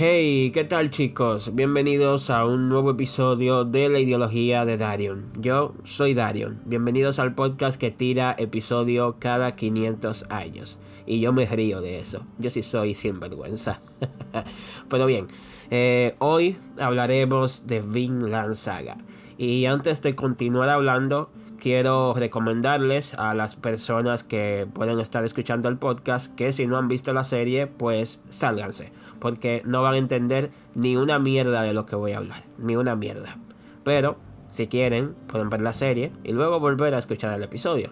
Hey, ¿qué tal chicos? Bienvenidos a un nuevo episodio de la ideología de Darion. Yo soy Darion. Bienvenidos al podcast que tira episodio cada 500 años. Y yo me río de eso. Yo sí soy sinvergüenza. Pero bien, eh, hoy hablaremos de Vinland Saga. Y antes de continuar hablando, quiero recomendarles a las personas que pueden estar escuchando el podcast que si no han visto la serie, pues sálganse, porque no van a entender ni una mierda de lo que voy a hablar, ni una mierda. Pero si quieren, pueden ver la serie y luego volver a escuchar el episodio.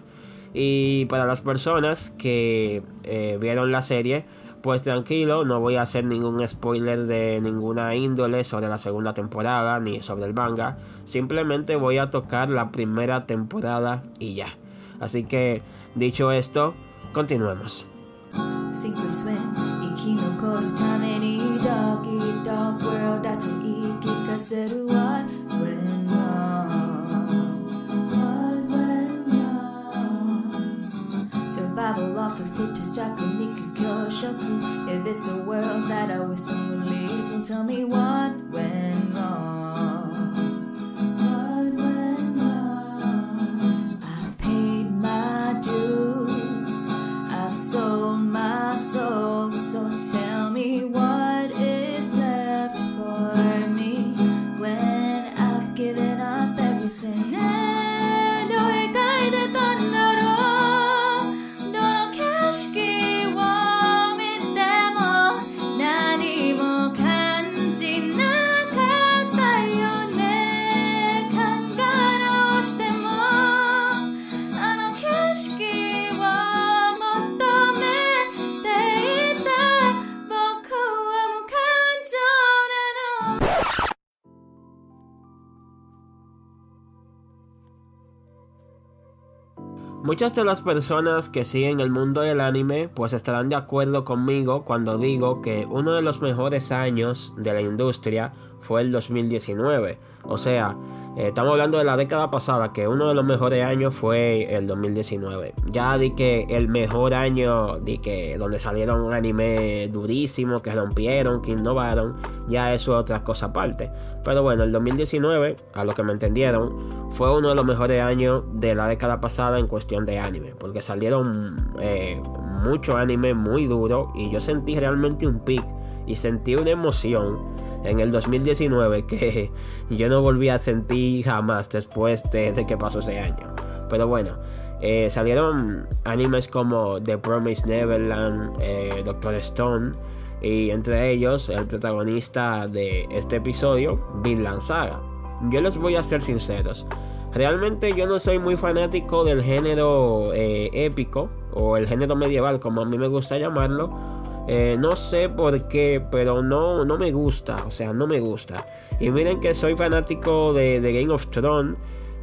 Y para las personas que eh, vieron la serie, pues tranquilo, no voy a hacer ningún spoiler de ninguna índole sobre la segunda temporada ni sobre el manga. Simplemente voy a tocar la primera temporada y ya. Así que, dicho esto, continuemos. The fittest, If it's a world that I wish would leave, well, tell me what went wrong. What went wrong? I've paid my dues, I've sold my soul, Muchas de las personas que siguen el mundo del anime pues estarán de acuerdo conmigo cuando digo que uno de los mejores años de la industria fue el 2019. O sea, eh, estamos hablando de la década pasada, que uno de los mejores años fue el 2019. Ya di que el mejor año, di que donde salieron un anime durísimo, que rompieron, que innovaron, ya eso es otra cosa aparte. Pero bueno, el 2019, a lo que me entendieron, fue uno de los mejores años de la década pasada en cuestión de anime, porque salieron eh, mucho anime muy duro y yo sentí realmente un pic y sentí una emoción en el 2019 que yo no volví a sentir jamás después de, que pasó ese año. Pero bueno, eh, salieron animes como The Promised Neverland, eh, Doctor Stone y entre ellos el protagonista de este episodio, Vinland Saga. Yo les voy a ser sinceros. Realmente yo no soy muy fanático del género eh, épico o el género medieval como a mí me gusta llamarlo. Eh, no sé por qué, pero no, no me gusta. O sea, no me gusta. Y miren que soy fanático de, Game of Thrones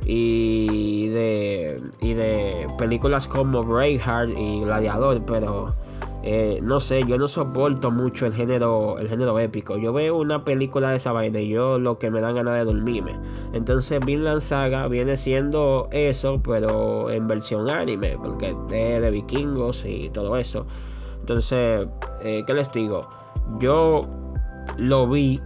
y de, y de películas como Braveheart y Gladiador, pero eh, no sé, yo no soporto mucho el género, el género épico. Yo veo una película de esa vaina y yo lo que me dan ganas de dormirme. Entonces Vinland Saga viene siendo eso, pero en versión anime, porque es de vikingos y todo eso. Entonces, eh, ¿qué les digo? Yo lo vi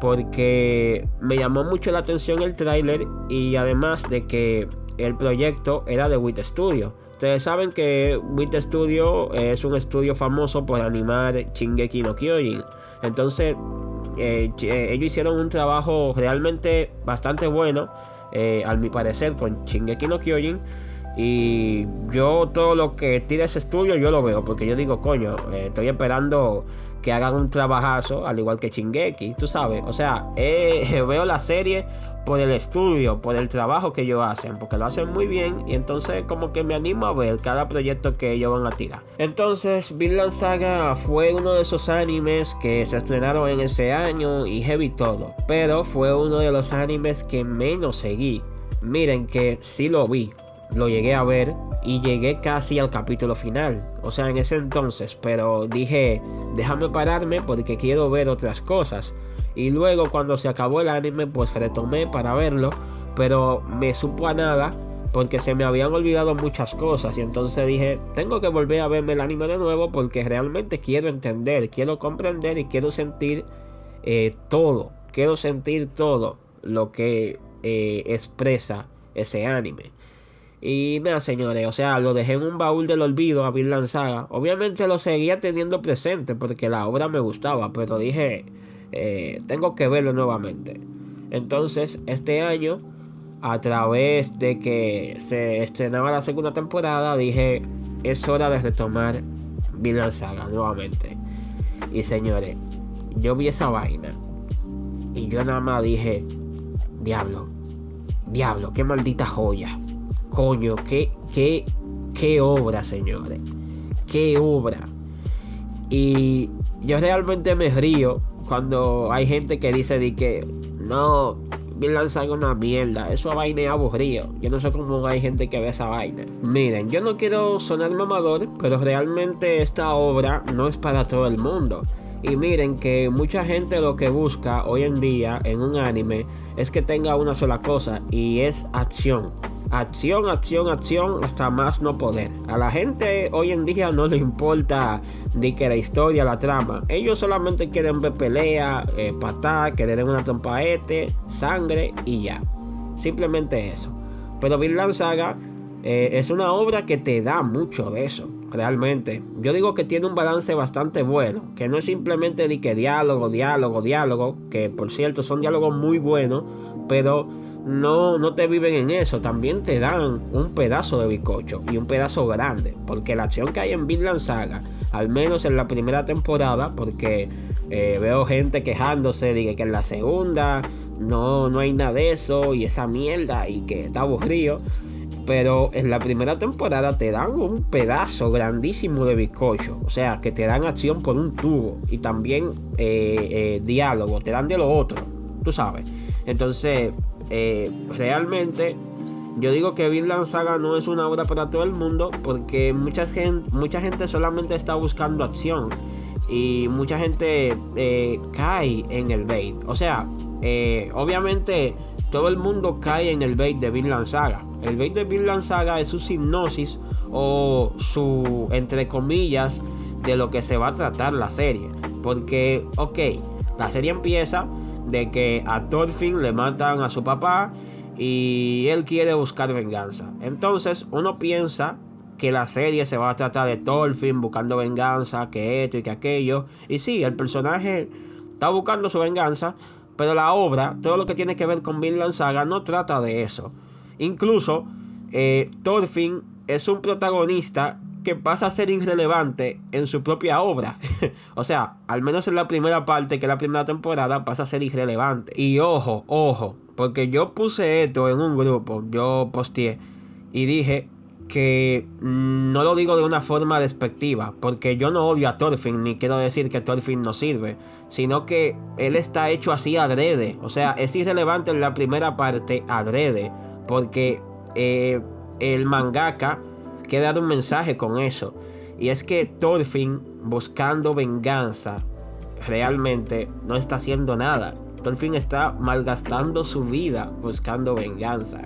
porque me llamó mucho la atención el tráiler y además de que el proyecto era de WIT Studio. Ustedes saben que WIT Studio es un estudio famoso por animar Shingeki no Kyojin. Entonces, eh, ellos hicieron un trabajo realmente bastante bueno, eh, al mi parecer, con Shingeki no Kyojin. Y yo todo lo que tira ese estudio yo lo veo, porque yo digo, coño, eh, estoy esperando que hagan un trabajazo, al igual que Chingeki, tú sabes. O sea, eh, veo la serie por el estudio, por el trabajo que ellos hacen, porque lo hacen muy bien y entonces como que me animo a ver cada proyecto que ellos van a tirar. Entonces, Vinland Saga fue uno de esos animes que se estrenaron en ese año y heavy todo, pero fue uno de los animes que menos seguí. Miren que sí lo vi, lo llegué a ver y llegué casi al capítulo final. O sea, en ese entonces, pero dije, déjame pararme porque quiero ver otras cosas. Y luego cuando se acabó el anime, pues retomé para verlo, pero me supo a nada porque se me habían olvidado muchas cosas y entonces dije, tengo que volver a verme el anime de nuevo porque realmente quiero entender, quiero comprender y quiero sentir eh, todo, quiero sentir todo lo que eh, expresa ese anime. Y nada, señores, o sea, lo dejé en un baúl del olvido a Vinland Saga. Obviamente lo seguía teniendo presente porque la obra me gustaba, pero dije, eh, tengo que verlo nuevamente. Entonces, este año, a través de que se estrenaba la segunda temporada, dije, es hora de retomar Vinland Saga nuevamente. Y señores, yo vi esa vaina. Y yo nada más dije, diablo, diablo, qué maldita joya. Coño, qué, qué, qué obra, señores. Qué obra. Y yo realmente me río cuando hay gente que dice de que no, Vinland Saga una mierda. Eso vaina es aburrido. Yo no sé cómo hay gente que ve esa vaina. Miren, yo no quiero sonar mamador, pero realmente esta obra no es para todo el mundo. Y miren que mucha gente lo que busca hoy en día en un anime es que tenga una sola cosa y es acción. Acción, acción, acción, hasta más no poder. A la gente hoy en día no le importa ni que la historia, la trama. Ellos solamente quieren ver pelea, eh, patar, que le den una trompa este, sangre y ya. Simplemente eso. Pero Vinland Saga eh, es una obra que te da mucho de eso, realmente. Yo digo que tiene un balance bastante bueno, que no es simplemente de que diálogo, diálogo, diálogo, que por cierto son diálogos muy buenos, pero no, no te viven en eso, también te dan un pedazo de bizcocho y un pedazo grande, porque la acción que hay en Vinland Saga, al menos en la primera temporada, porque eh, veo gente quejándose de que en la segunda no, no hay nada de eso y esa mierda y que está aburrido. Pero en la primera temporada te dan un pedazo grandísimo de bizcocho. O sea, que te dan acción por un tubo. Y también eh, eh, diálogo. Te dan de lo otro. Tú sabes. Entonces, eh, realmente yo digo que Vinland Saga no es una obra para todo el mundo porque mucha gente, mucha gente solamente está buscando acción y mucha gente eh, cae en el bait. O sea, eh, obviamente todo el mundo cae en el bait de Vinland Saga. El bait de Vinland Saga es su hipnosis o su, entre comillas, de lo que se va a tratar la serie. Porque, ok, la serie empieza de que a Thorfinn le matan a su papá y él quiere buscar venganza. Entonces uno piensa que la serie se va a tratar de Thorfinn buscando venganza, que esto y que aquello. Y sí, el personaje está buscando su venganza, pero la obra, todo lo que tiene que ver con Vinland Saga, no trata de eso. Incluso, eh, Thorfinn es un protagonista que pasa a ser irrelevante en su propia obra. o sea, al menos en la primera parte, que es la primera temporada, pasa a ser irrelevante. Y ojo, ojo, porque yo puse esto en un grupo, yo posteé y dije que no lo digo de una forma despectiva, porque yo no odio a Thorfinn, ni quiero decir que Thorfinn no sirve, sino que él está hecho así adrede, o sea, es irrelevante en la primera parte adrede, porque eh, el mangaka quiere dar un mensaje con eso. Y es que Thorfinn buscando venganza realmente no está haciendo nada. Thorfinn está malgastando su vida buscando venganza.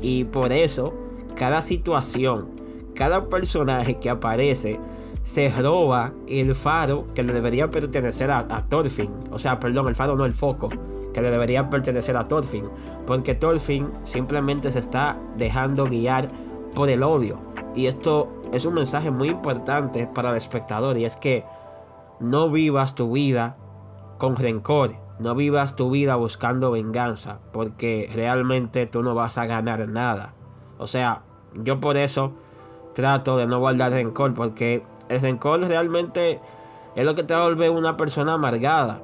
Y por eso, cada situación, cada personaje que aparece, se roba el faro que le debería pertenecer a, a Thorfinn. O sea, perdón, el faro no el foco. Que le debería pertenecer a Thorfinn. Porque Thorfinn simplemente se está dejando guiar por el odio. Y esto es un mensaje muy importante para el espectador y es que no vivas tu vida con rencor, no vivas tu vida buscando venganza, porque realmente tú no vas a ganar nada. O sea, yo por eso trato de no guardar rencor, porque el rencor realmente es lo que te vuelve una persona amargada.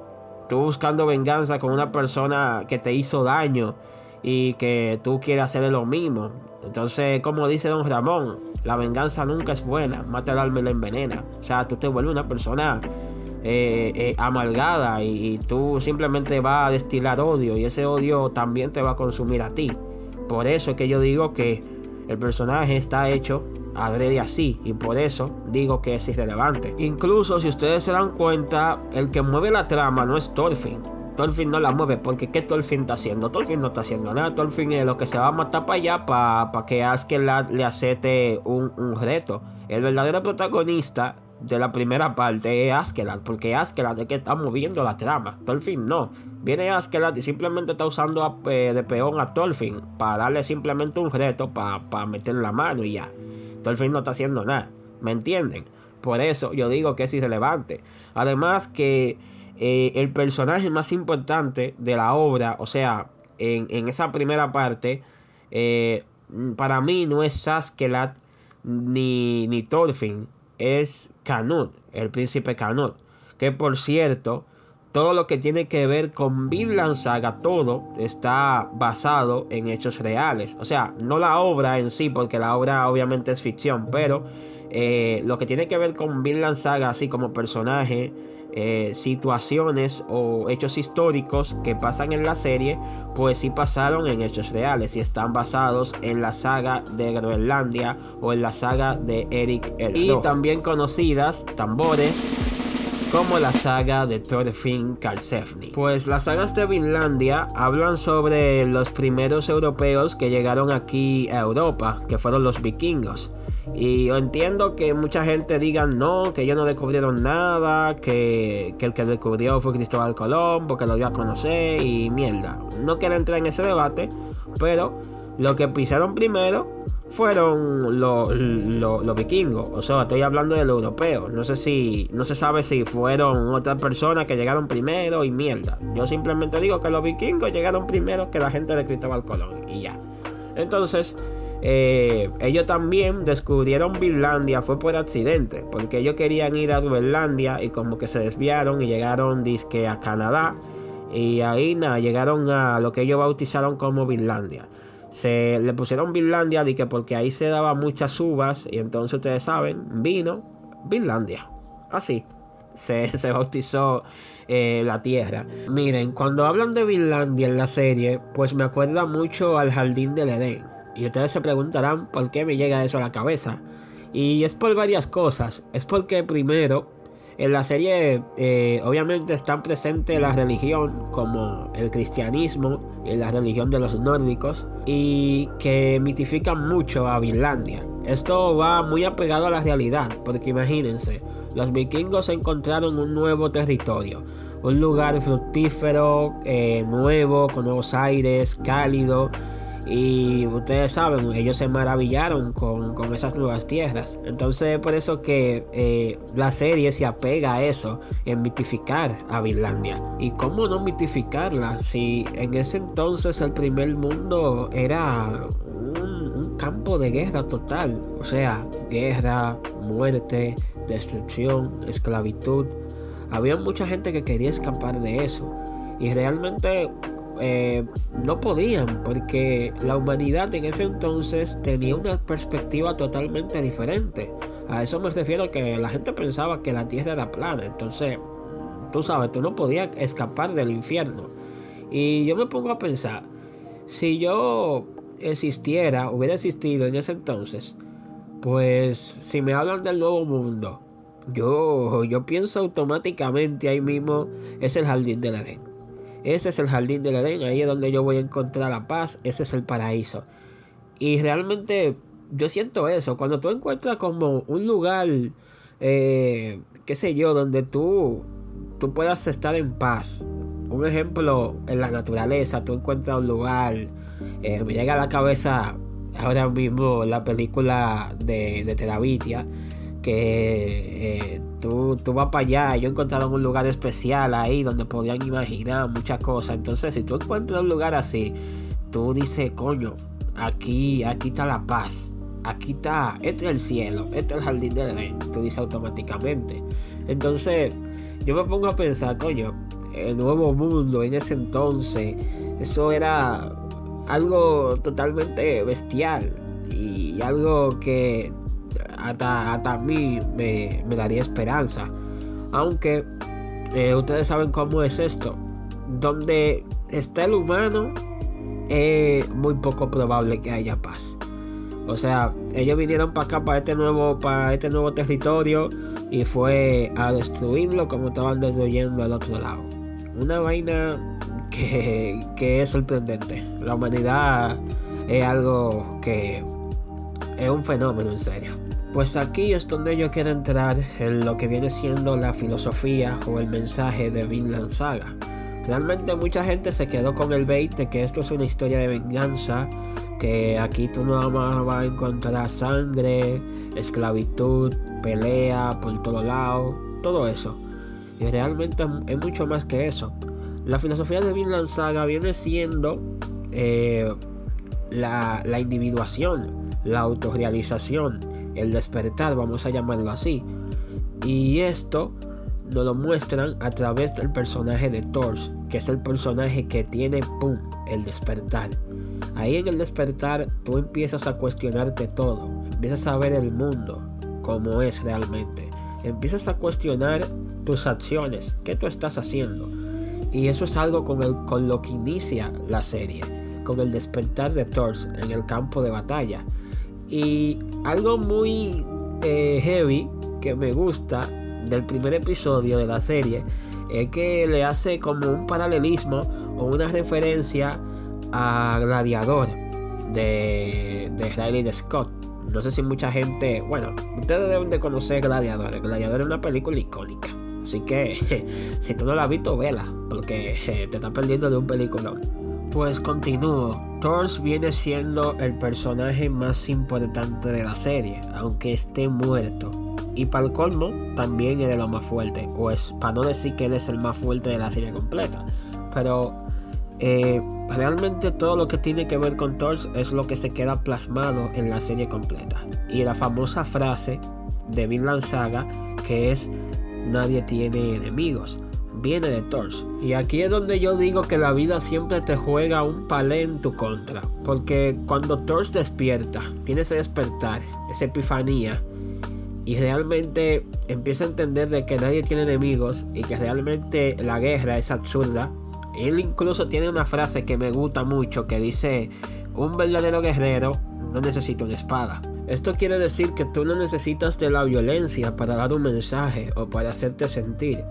Tú buscando venganza con una persona que te hizo daño y que tú quieres hacerle lo mismo. Entonces, como dice don Ramón, la venganza nunca es buena, mata el alma y la envenena. O sea, tú te vuelves una persona eh, eh, amargada y, tú simplemente vas a destilar odio y ese odio también te va a consumir a ti. Por eso es que yo digo que el personaje está hecho adrede así y por eso digo que es irrelevante. Incluso si ustedes se dan cuenta, el que mueve la trama no es Thorfinn. Thorfinn no la mueve porque ¿qué Thorfinn está haciendo? Thorfinn no está haciendo nada. Thorfinn es lo que se va a matar para allá para que Asker le acepte un, un, reto. El verdadero protagonista de la primera parte es Askelat, porque Askelat es que está moviendo la trama. Thorfinn no. Viene Askelat y simplemente está usando eh, de peón a Thorfinn para darle simplemente un reto para meter la mano y ya. Thorfinn no está haciendo nada. ¿Me entienden? Por eso yo digo que es irrelevante. Además que eh, el personaje más importante de la obra, o sea, en, esa primera parte, eh, para mí no es Saskelat ni, ni Thorfinn, es Canut, el príncipe Canut. Que por cierto, todo lo que tiene que ver con Vinland Saga, todo está basado en hechos reales. O sea, no la obra en sí, porque la obra obviamente es ficción, pero eh, lo que tiene que ver con Vinland Saga, así como personaje, eh, situaciones o hechos históricos que pasan en la serie, pues sí pasaron en hechos reales y están basados en la saga de Groenlandia o en la saga de Eric el Y también conocidas tambores como la saga de Thorfinn Karlsefni. Pues las sagas de Vinlandia hablan sobre los primeros europeos que llegaron aquí a Europa, que fueron los vikingos. Y yo entiendo que mucha gente diga no, que ellos no descubrieron nada, que, que el que descubrió fue Cristóbal Colón, porque lo dio a conocer y mierda. No quiero entrar en ese debate, pero lo que pisaron primero fueron los vikingos. O sea, estoy hablando del europeo. No sé si. No se sabe si fueron otras personas que llegaron primero y mierda. Yo simplemente digo que los vikingos llegaron primero que la gente de Cristóbal Colón. Y ya. Entonces. Eh, ellos también descubrieron Finlandia fue por accidente, porque ellos querían ir a Groenlandia y como que se desviaron y llegaron disque a Canadá y ahí nada, llegaron a lo que ellos bautizaron como Finlandia se le pusieron Finlandia que porque ahí se daba muchas uvas y entonces ustedes saben, vino Finlandia. Así se, bautizó eh, la tierra. Miren, cuando hablan de Finlandia en la serie, pues me acuerda mucho al jardín del Edén. Y ustedes se preguntarán por qué me llega eso a la cabeza. Y es por varias cosas. Es porque primero en la serie eh, obviamente está presente la religión como el cristianismo y la religión de los nórdicos y que mitifican mucho a Finlandia. Esto va muy apegado a la realidad porque imagínense, los vikingos encontraron un nuevo territorio, un lugar fructífero, eh, nuevo, con nuevos aires, cálido y ustedes saben, ellos se maravillaron con, esas nuevas tierras. Entonces por eso que eh, la serie se apega a eso, en mitificar a Finlandia. ¿Y cómo no mitificarla si en ese entonces el primer mundo era un, un campo de guerra total? O sea, guerra, muerte, destrucción, esclavitud. Había mucha gente que quería escapar de eso. Y realmente eh, no podían porque la humanidad en ese entonces tenía una perspectiva totalmente diferente. A eso me refiero que la gente pensaba que la tierra era plana. Entonces, tú sabes, tú no podías escapar del infierno. Y yo me pongo a pensar, si yo existiera, hubiera existido en ese entonces, pues si me hablan del nuevo mundo, yo, yo pienso automáticamente ahí mismo es el jardín del Edén. Ese es el jardín del Edén, ahí es donde yo voy a encontrar la paz, ese es el paraíso. Y realmente yo siento eso, cuando tú encuentras como un lugar, eh, qué sé yo, donde tú, tú puedas estar en paz. Un ejemplo, en la naturaleza, tú encuentras un lugar, eh, me llega a la cabeza ahora mismo la película de, de Terabitia, que eh, tú, tú, vas para allá. Yo encontraba un lugar especial ahí donde podían imaginar muchas cosas. Entonces, si tú encuentras un lugar así, tú dices, coño, aquí, aquí está la paz. Aquí está, este es el cielo, este es el jardín del Edén. Tú dices automáticamente. Entonces, yo me pongo a pensar, coño, el nuevo mundo en ese entonces, eso era algo totalmente bestial y algo que hasta, a mí me, daría esperanza. Aunque eh, ustedes saben cómo es esto. Donde está el humano, es muy poco probable que haya paz. O sea, ellos vinieron para acá, para este nuevo, para este nuevo territorio, y fue a destruirlo como estaban destruyendo al otro lado. Una vaina que, que es sorprendente. La humanidad es algo que es un fenómeno en serio. Pues aquí es donde yo quiero entrar en lo que viene siendo la filosofía o el mensaje de Vinland Saga. Realmente mucha gente se quedó con el bait de que esto es una historia de venganza, que aquí tú no vas a encontrar sangre, esclavitud, pelea por todos lados, todo eso. Y realmente es mucho más que eso. La filosofía de Vinland Saga viene siendo eh, la, la individuación, la autorrealización, el despertar, vamos a llamarlo así. Y esto nos lo muestran a través del personaje de Thor, que es el personaje que tiene, ¡pum!, el despertar. Ahí en el despertar tú empiezas a cuestionarte todo, empiezas a ver el mundo como es realmente, empiezas a cuestionar tus acciones, qué tú estás haciendo. Y eso es algo con, el, con lo que inicia la serie, con el despertar de Thor en el campo de batalla. Y algo muy eh, heavy que me gusta del primer episodio de la serie es que le hace como un paralelismo o una referencia a Gladiador de, de Riley Scott. No sé si mucha gente, bueno, ustedes deben de conocer Gladiador. Gladiador es una película icónica. Así que si tú no la has visto, vela, porque te estás perdiendo de un peliculón. Pues continúo. Thor viene siendo el personaje más importante de la serie, aunque esté muerto. Y para el colmo, también es de lo más fuerte. O es para no decir que él es el más fuerte de la serie completa. Pero eh, realmente todo lo que tiene que ver con Thor es lo que se queda plasmado en la serie completa. Y la famosa frase de Vinland Saga que es nadie tiene enemigos viene de Thor. Y aquí es donde yo digo que la vida siempre te juega un palé en tu contra. Porque cuando Thor despierta, tiene ese despertar, esa epifanía, y realmente empieza a entender de que nadie tiene enemigos y que realmente la guerra es absurda. Él incluso tiene una frase que me gusta mucho que dice, un verdadero guerrero no necesita una espada. Esto quiere decir que tú no necesitas de la violencia para dar un mensaje o para hacerte sentir.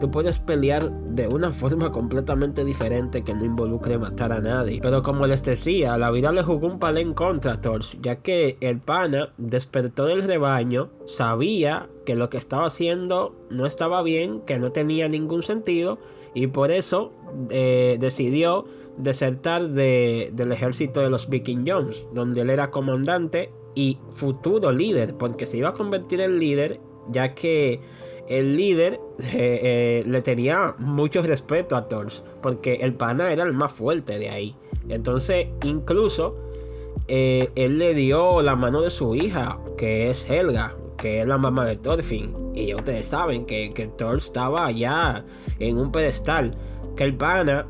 Tú puedes pelear de una forma completamente diferente que no involucre matar a nadie. Pero como les decía, la vida le jugó un palé en contra a ya que el pana despertó del rebaño, sabía que lo que estaba haciendo no estaba bien, que no tenía ningún sentido, y por eso eh, decidió desertar del ejército de los Viking Jones, donde él era comandante y futuro líder, porque se iba a convertir en líder, ya que el líder eh, eh, le tenía mucho respeto a Thor, porque el pana era el más fuerte de ahí. Entonces, incluso eh, él le dio la mano de su hija, que es Helga, que es la mamá de Thorfinn. Y ya ustedes saben que, que Thor estaba allá en un pedestal. Que el pana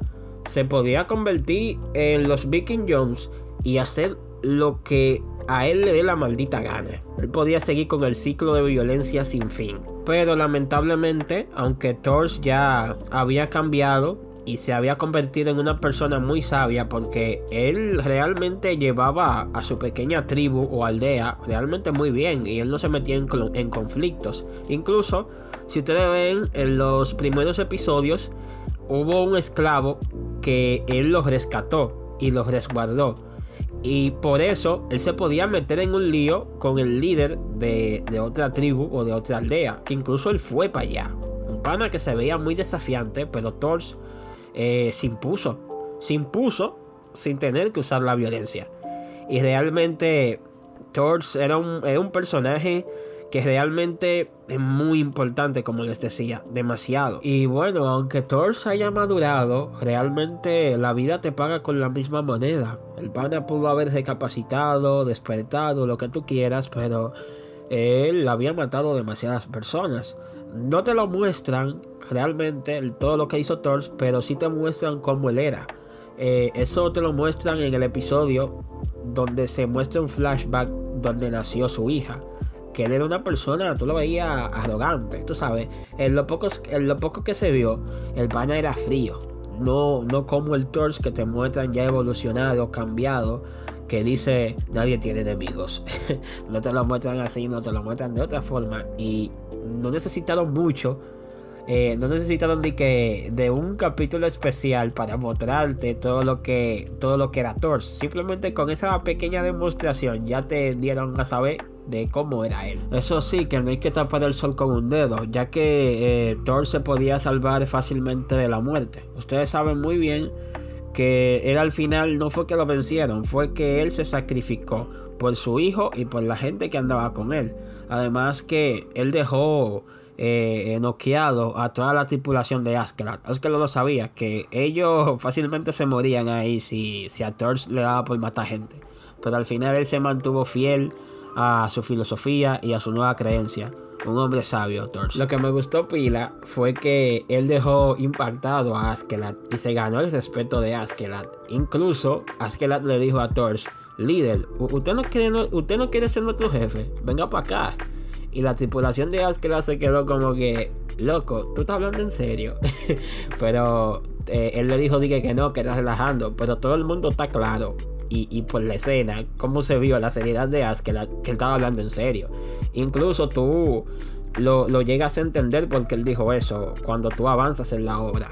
se podía convertir en los Viking Jones y hacer lo que a él le dé la maldita gana. Él podía seguir con el ciclo de violencia sin fin. Pero lamentablemente, aunque Thor ya había cambiado y se había convertido en una persona muy sabia porque él realmente llevaba a su pequeña tribu o aldea realmente muy bien y él no se metía en, en conflictos. Incluso, si ustedes ven en los primeros episodios, hubo un esclavo que él los rescató y los resguardó. Y por eso él se podía meter en un lío con el líder de, otra tribu o de otra aldea. Que incluso él fue para allá. Un pana que se veía muy desafiante, pero Thor eh, se impuso. Se impuso sin tener que usar la violencia. Y realmente Thor era un, era un personaje que realmente es muy importante, como les decía, demasiado. Y bueno, aunque Thor se haya madurado, realmente la vida te paga con la misma moneda. El pana pudo haber recapacitado, despertado, lo que tú quieras, pero él había matado demasiadas personas. No te lo muestran realmente todo lo que hizo Thor, pero sí te muestran cómo él era. Eh, eso te lo muestran en el episodio donde se muestra un flashback donde nació su hija que él era una persona, tú lo veías arrogante, tú sabes. En lo poco, en lo poco que se vio, el pana era frío. No, no como el Torch que te muestran ya evolucionado, cambiado, que dice nadie tiene enemigos. no te lo muestran así, no te lo muestran de otra forma. Y no necesitaron mucho. Eh, no necesitaron de que de un capítulo especial para mostrarte todo lo que todo lo que era Thor. Simplemente con esa pequeña demostración ya te dieron a saber de cómo era él. Eso sí, que no hay que tapar el sol con un dedo, ya que eh, Thor se podía salvar fácilmente de la muerte. Ustedes saben muy bien que él al final no fue que lo vencieron, fue que él se sacrificó por su hijo y por la gente que andaba con él. Además que él dejó eh, noqueado a toda la tripulación de Askelad. que lo sabía, que ellos fácilmente se morían ahí si, si a Thor le daba por matar gente. Pero al final él se mantuvo fiel a su filosofía y a su nueva creencia. Un hombre sabio, Thor. Lo que me gustó pila fue que él dejó impactado a Askelad y se ganó el respeto de Askelad. Incluso Askelad le dijo a Thor, líder, usted no quiere, usted no quiere ser nuestro jefe, venga para acá. Y la tripulación de Askelad se quedó como que, loco, tú estás hablando en serio. pero eh, él le dijo dije, que no, que era relajando. Pero todo el mundo está claro y, por la escena, cómo se vio la seriedad de Ask, que, él estaba hablando en serio. Incluso tú lo, lo, llegas a entender porque él dijo eso cuando tú avanzas en la obra.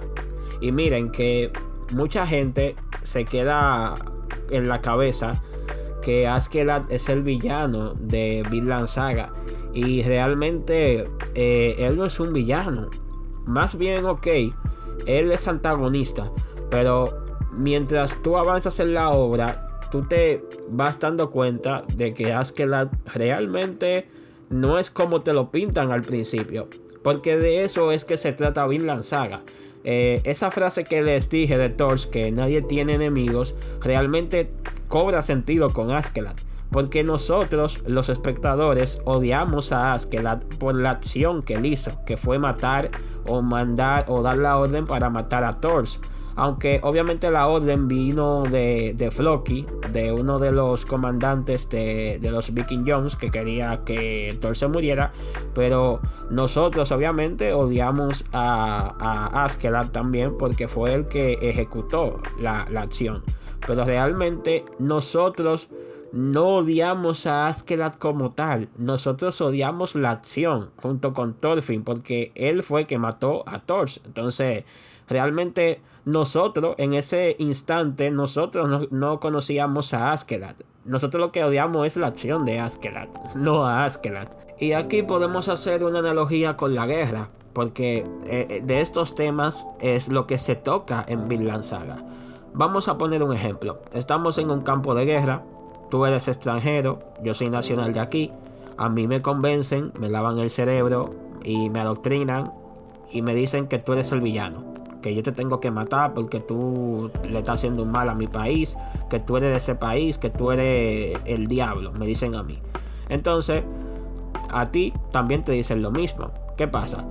Y miren que mucha gente se queda en la cabeza que Askeladd es el villano de Vinland Saga. Y realmente eh, él no es un villano. Más bien, ok, él es antagonista. Pero mientras tú avanzas en la obra, tú te vas dando cuenta de que Askeladd realmente no es como te lo pintan al principio. Porque de eso es que se trata Vinland Saga. Eh, esa frase que les dije de Thor, que nadie tiene enemigos, realmente cobra sentido con Askeladd. Porque nosotros, los espectadores, odiamos a Askeladd por la acción que él hizo, que fue matar o mandar o dar la orden para matar a Thor. Aunque obviamente la orden vino de, de Floki, de uno de los comandantes de, los Viking Jones que quería que Thor se muriera. Pero nosotros obviamente odiamos a, a Askeladd también porque fue el que ejecutó la, la acción. Pero realmente nosotros no odiamos a Askeladd como tal. Nosotros odiamos la acción junto con Thorfinn porque él fue que mató a Thor. Entonces, realmente nosotros en ese instante, nosotros no, conocíamos a Askeladd. Nosotros lo que odiamos es la acción de Askeladd, no a Askeladd. Y aquí podemos hacer una analogía con la guerra, porque eh, eh, de estos temas es lo que se toca en Vinland Saga. Vamos a poner un ejemplo. Estamos en un campo de guerra, tú eres extranjero, yo soy nacional de aquí, a mí me convencen, me lavan el cerebro y me adoctrinan y me dicen que tú eres el villano que yo te tengo que matar porque tú le estás haciendo un mal a mi país, que tú eres de ese país, que tú eres el diablo, me dicen a mí. Entonces, a ti también te dicen lo mismo. ¿Qué pasa?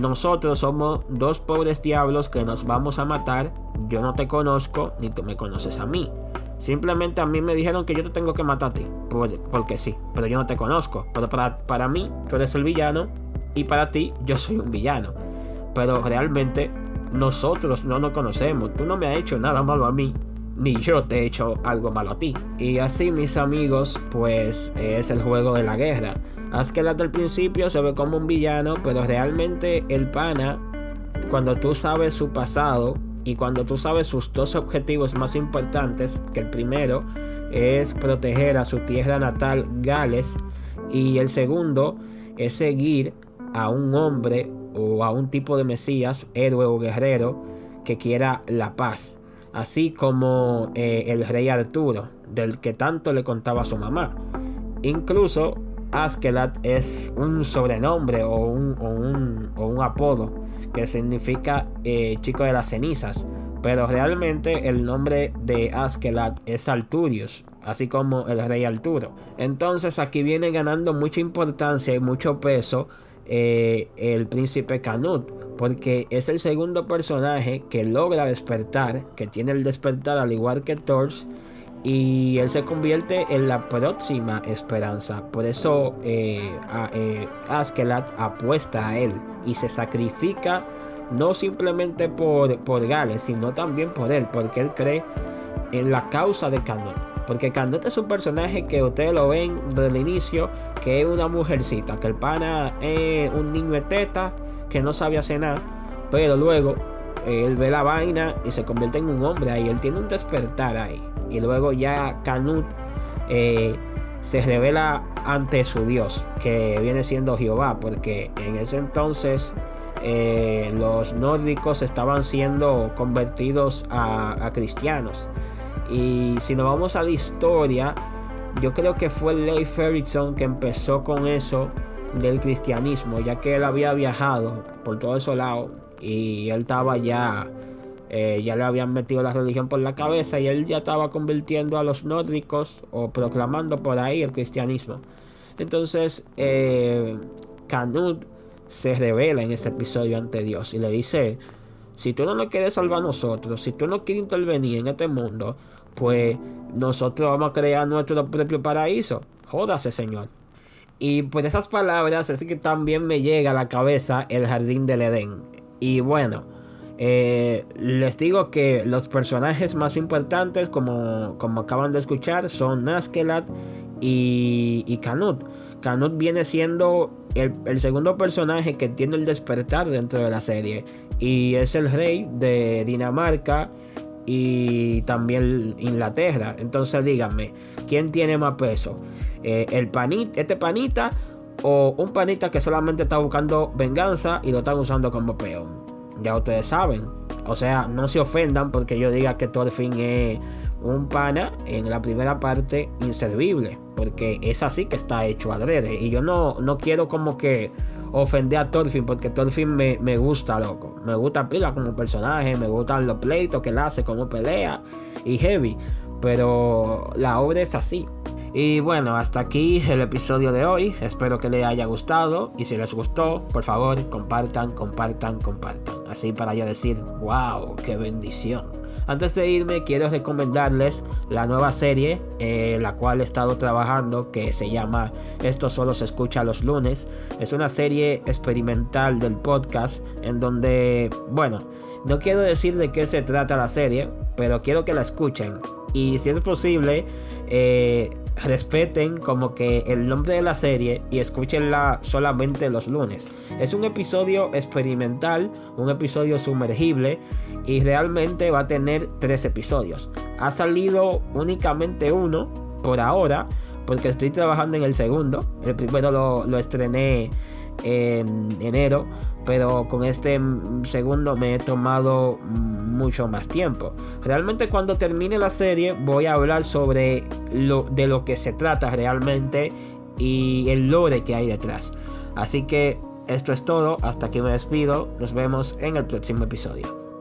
Nosotros somos dos pobres diablos que nos vamos a matar. Yo no te conozco ni tú me conoces a mí. Simplemente a mí me dijeron que yo te tengo que matar a ti. porque sí, pero yo no te conozco. Pero para, para mí tú eres el villano y para ti yo soy un villano. Pero realmente nosotros no nos conocemos. Tú no me has hecho nada malo a mí. Ni yo te he hecho algo malo a ti. Y así, mis amigos, pues es el juego de la guerra. Que el principio se ve como un villano, pero realmente el pana, cuando tú sabes su pasado y cuando tú sabes sus dos objetivos más importantes, que el primero es proteger a su tierra natal, Gales, y el segundo es seguir a un hombre o a un tipo de Mesías, héroe o guerrero, que quiera la paz. Así como eh, el rey Arturo, del que tanto le contaba su mamá. Incluso Askelat es un sobrenombre o un, o un, apodo que significa eh, chico de las cenizas. Pero realmente el nombre de Askelat es Arturius, así como el rey Arturo. Entonces aquí viene ganando mucha importancia y mucho peso eh, el príncipe Canut, porque es el segundo personaje que logra despertar, que tiene el despertar al igual que Thor, y él se convierte en la próxima esperanza. Por eso eh, eh apuesta a él y se sacrifica no simplemente por, por Gales, sino también por él, porque él cree en la causa de Canut. Porque Candete es un personaje que ustedes lo ven desde el inicio, que es una mujercita, que el pana es un niño de teta, que no sabe hacer nada, pero luego él ve la vaina y se convierte en un hombre ahí, él tiene un despertar ahí. Y luego ya Canut eh, se revela ante su Dios, que viene siendo Jehová, porque en ese entonces eh, los nórdicos estaban siendo convertidos a, cristianos. Y si nos vamos a la historia, yo creo que fue Leif Erikson que empezó con eso del cristianismo, ya que él había viajado por todo ese lado y él estaba ya, eh, ya le habían metido la religión por la cabeza y él ya estaba convirtiendo a los nórdicos o proclamando por ahí el cristianismo. Entonces, eh, Canut se revela en este episodio ante Dios y le dice, si tú no nos quieres salvar a nosotros, si tú no quieres intervenir en este mundo, pues nosotros vamos a crear nuestro propio paraíso. Jódase, Señor. Y por esas palabras es que también me llega a la cabeza el jardín del Edén. Y bueno, eh, les digo que los personajes más importantes, como, como acaban de escuchar, son Naskelat y, y Canut. Canut viene siendo el, segundo personaje que tiene el despertar dentro de la serie. Y es el rey de Dinamarca y también Inglaterra. Entonces díganme, ¿quién tiene más peso? Eh, el panita, este panita o un panita que solamente está buscando venganza y lo están usando como peón. Ya ustedes saben. O sea, no se ofendan porque yo diga que Thorfinn es un pana en la primera parte inservible. Porque es así que está hecho adrede. Y yo no, no quiero como que ofender a Thorfinn porque Thorfinn me, me gusta, loco. Me gusta Pila como personaje, me gustan los pleitos que él hace, como pelea y heavy. Pero la obra es así. Y bueno, hasta aquí el episodio de hoy. Espero que les haya gustado. Y si les gustó, por favor, compartan, compartan, compartan. Así para yo decir, wow, qué bendición. Antes de irme, quiero recomendarles la nueva serie, eh, la cual he estado trabajando, que se llama Esto solo se escucha los lunes. Es una serie experimental del podcast, en donde, bueno, no quiero decir de qué se trata la serie, pero quiero que la escuchen. Y si es posible, eh, respeten como que el nombre de la serie y escúchenla solamente los lunes. Es un episodio experimental, un episodio sumergible y realmente va a tener tres episodios. Ha salido únicamente uno por ahora porque estoy trabajando en el segundo. El primero lo, lo estrené en enero, pero con este segundo me he tomado mucho más tiempo. Realmente cuando termine la serie voy a hablar sobre lo de lo que se trata realmente y el lore que hay detrás. Así que esto es todo, hasta aquí me despido, nos vemos en el próximo episodio.